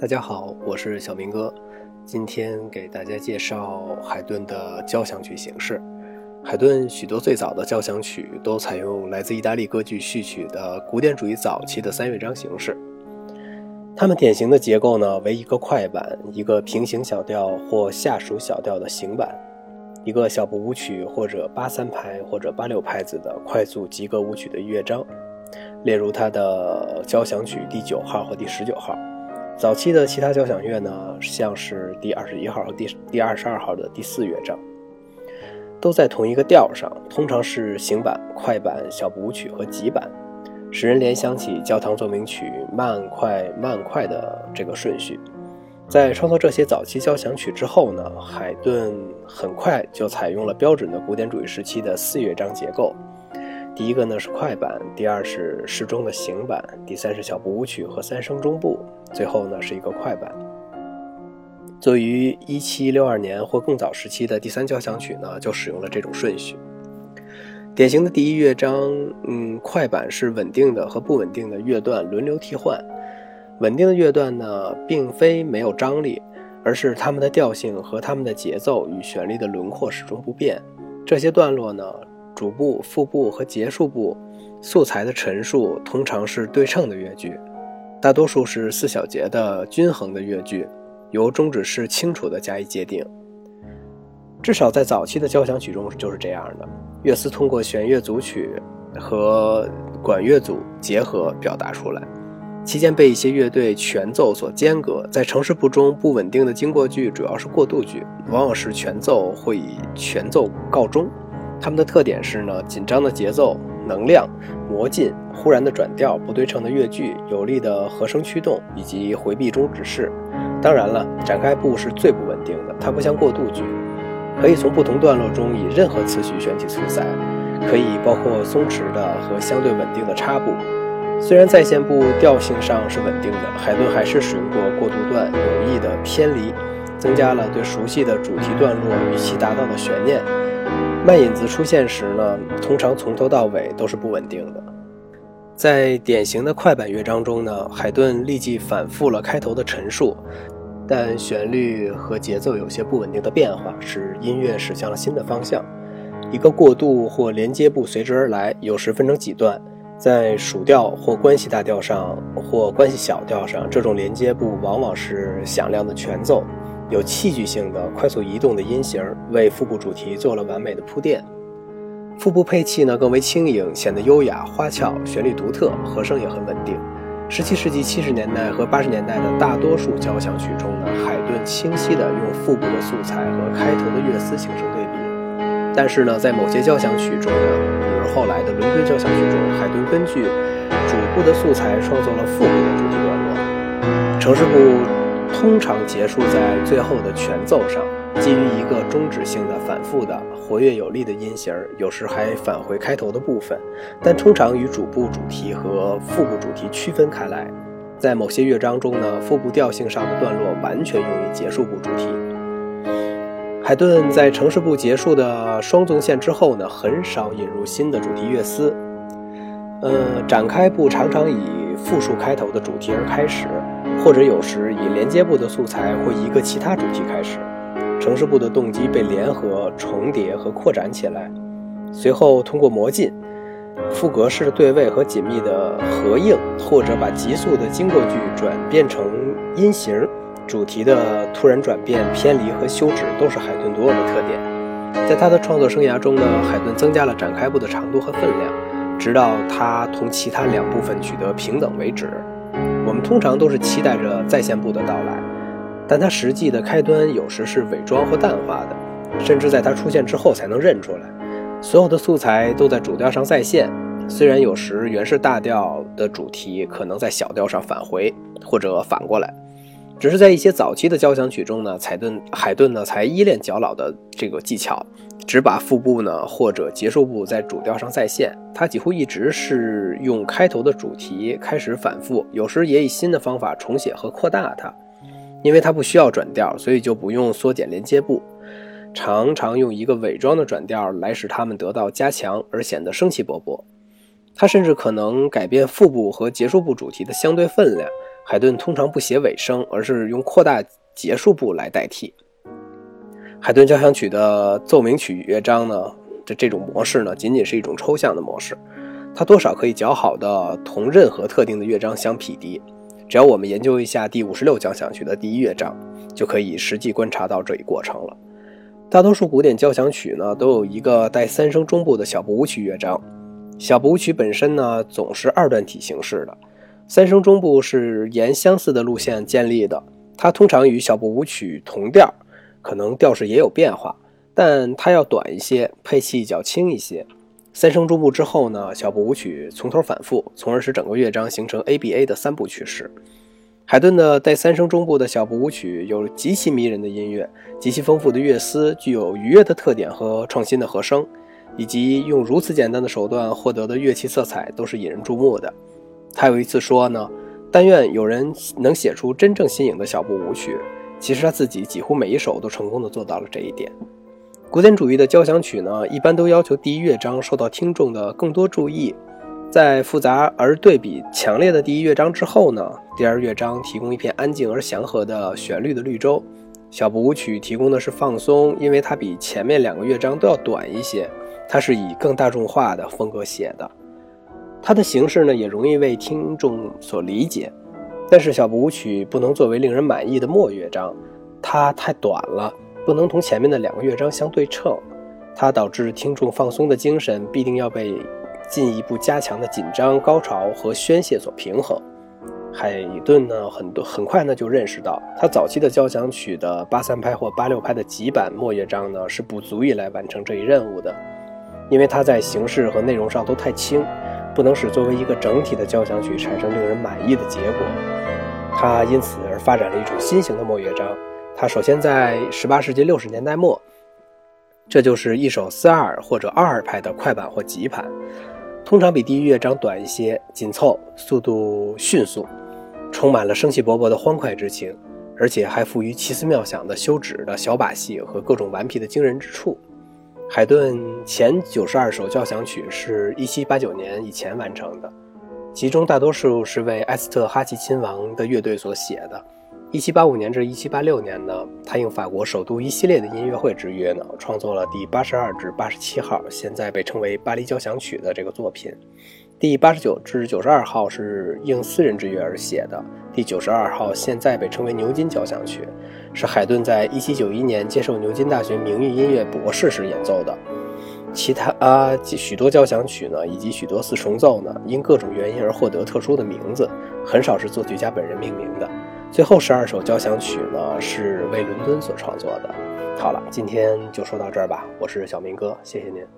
大家好，我是小明哥，今天给大家介绍海顿的交响曲形式。海顿许多最早的交响曲都采用来自意大利歌剧序曲的古典主义早期的三乐章形式。它们典型的结构呢为一个快板、一个平行小调或下属小调的行板、一个小步舞曲或者八三拍或者八六拍子的快速及格舞曲的乐章，例如他的交响曲第九号和第十九号。早期的其他交响乐呢，像是第二十一号和第第二十二号的第四乐章，都在同一个调上，通常是行板、快板、小步舞曲和急板，使人联想起教堂奏鸣曲慢快慢快的这个顺序。在创作这些早期交响曲之后呢，海顿很快就采用了标准的古典主义时期的四乐章结构。第一个呢是快板，第二是适中的行板，第三是小步舞曲和三声中部，最后呢是一个快板。作于一七六二年或更早时期的第三交响曲呢，就使用了这种顺序。典型的第一乐章，嗯，快板是稳定的和不稳定的乐段轮流替换。稳定的乐段呢，并非没有张力，而是它们的调性和它们的节奏与旋律的轮廓始终不变。这些段落呢。主部、副部和结束部素材的陈述通常是对称的乐句，大多数是四小节的均衡的乐句，由终止式清楚地加以界定。至少在早期的交响曲中就是这样的。乐思通过弦乐组曲和管乐组结合表达出来，期间被一些乐队全奏所间隔。在城市部中，不稳定的经过句主要是过渡句，往往是全奏会以全奏告终。它们的特点是呢，紧张的节奏、能量、魔进、忽然的转调、不对称的乐句、有力的和声驱动以及回避中指示。当然了，展开部是最不稳定的，它不像过渡句，可以从不同段落中以任何次序选取素材，可以包括松弛的和相对稳定的插部。虽然在线部调性上是稳定的，海顿还是使用过过渡段，有意的偏离，增加了对熟悉的主题段落与其达到的悬念。慢引子出现时呢，通常从头到尾都是不稳定的。在典型的快板乐章中呢，海顿立即反复了开头的陈述，但旋律和节奏有些不稳定的变化，使音乐驶向了新的方向。一个过渡或连接部随之而来，有时分成几段，在属调或关系大调上或关系小调上，这种连接部往往是响亮的全奏。有戏剧性的快速移动的音型，为副部主题做了完美的铺垫。腹部配器呢更为轻盈，显得优雅花俏，旋律独特，和声也很稳定。十七世纪七十年代和八十年代的大多数交响曲中呢，海顿清晰地用腹部的素材和开头的乐思形成对比。但是呢，在某些交响曲中呢，比如后来的伦敦交响曲中，海顿根据主部的素材创作了副部的主题段落，城市部。通常结束在最后的全奏上，基于一个终止性的反复的活跃有力的音型，有时还返回开头的部分，但通常与主部主题和副部主题区分开来。在某些乐章中呢，副部调性上的段落完全用于结束部主题。海顿在城市部结束的双纵线之后呢，很少引入新的主题乐思。呃，展开部常常以复数开头的主题而开始。或者有时以连接部的素材或一个其他主题开始，城市部的动机被联合、重叠和扩展起来，随后通过模进、副格式的对位和紧密的合应，或者把急速的经过句转变成音型，主题的突然转变、偏离和休止都是海顿独有的特点。在他的创作生涯中呢，海顿增加了展开部的长度和分量，直到他同其他两部分取得平等为止。我们通常都是期待着在线部的到来，但它实际的开端有时是伪装或淡化的，甚至在它出现之后才能认出来。所有的素材都在主调上再现，虽然有时原是大调的主题可能在小调上返回或者反过来，只是在一些早期的交响曲中呢，海顿海顿呢才依恋较老的这个技巧。只把副部呢或者结束部在主调上再现，它几乎一直是用开头的主题开始反复，有时也以新的方法重写和扩大它。因为它不需要转调，所以就不用缩减连接部，常常用一个伪装的转调来使它们得到加强而显得生气勃勃。它甚至可能改变副部和结束部主题的相对分量。海顿通常不写尾声，而是用扩大结束部来代替。海顿交响曲的奏鸣曲乐章呢，这这种模式呢，仅仅是一种抽象的模式，它多少可以较好的同任何特定的乐章相匹敌。只要我们研究一下第五十六交响曲的第一乐章，就可以实际观察到这一过程了。大多数古典交响曲呢，都有一个带三声中部的小步舞曲乐章。小步舞曲本身呢，总是二段体形式的。三声中部是沿相似的路线建立的，它通常与小步舞曲同调，可能调式也有变化，但它要短一些，配器较轻一些。三声中部之后呢，小步舞曲从头反复，从而使整个乐章形成 ABA 的三部曲式。海顿的带三声中部的小步舞曲有极其迷人的音乐，极其丰富的乐思，具有愉悦的特点和创新的和声，以及用如此简单的手段获得的乐器色彩，都是引人注目的。他有一次说呢：“但愿有人能写出真正新颖的小步舞曲。”其实他自己几乎每一首都成功的做到了这一点。古典主义的交响曲呢，一般都要求第一乐章受到听众的更多注意。在复杂而对比强烈的第一乐章之后呢，第二乐章提供一片安静而祥和的旋律的绿洲。小步舞曲提供的是放松，因为它比前面两个乐章都要短一些。它是以更大众化的风格写的。它的形式呢，也容易为听众所理解，但是小步舞曲不能作为令人满意的末乐章，它太短了，不能同前面的两个乐章相对称，它导致听众放松的精神必定要被进一步加强的紧张、高潮和宣泄所平衡。海顿呢，很多很快呢就认识到，他早期的交响曲的八三拍或八六拍的极版末乐章呢，是不足以来完成这一任务的，因为它在形式和内容上都太轻。不能使作为一个整体的交响曲产生令人满意的结果，它因此而发展了一种新型的末乐章。它首先在18世纪60年代末，这就是一首四二或者二二拍的快板或急盘，通常比第一乐章短一些，紧凑，速度迅速，充满了生气勃勃的欢快之情，而且还富于奇思妙想的休止的小把戏和各种顽皮的惊人之处。海顿前九十二首交响曲是一七八九年以前完成的，其中大多数是为埃斯特哈奇亲王的乐队所写的。一七八五年至一七八六年呢，他应法国首都一系列的音乐会之约呢，创作了第八十二至八十七号，现在被称为巴黎交响曲的这个作品。第八十九至九十二号是应私人之约而写的，第九十二号现在被称为牛津交响曲，是海顿在一七九一年接受牛津大学名誉音乐博士时演奏的。其他啊许多交响曲呢，以及许多四重奏呢，因各种原因而获得特殊的名字，很少是作曲家本人命名的。最后十二首交响曲呢，是为伦敦所创作的。好了，今天就说到这儿吧，我是小明哥，谢谢您。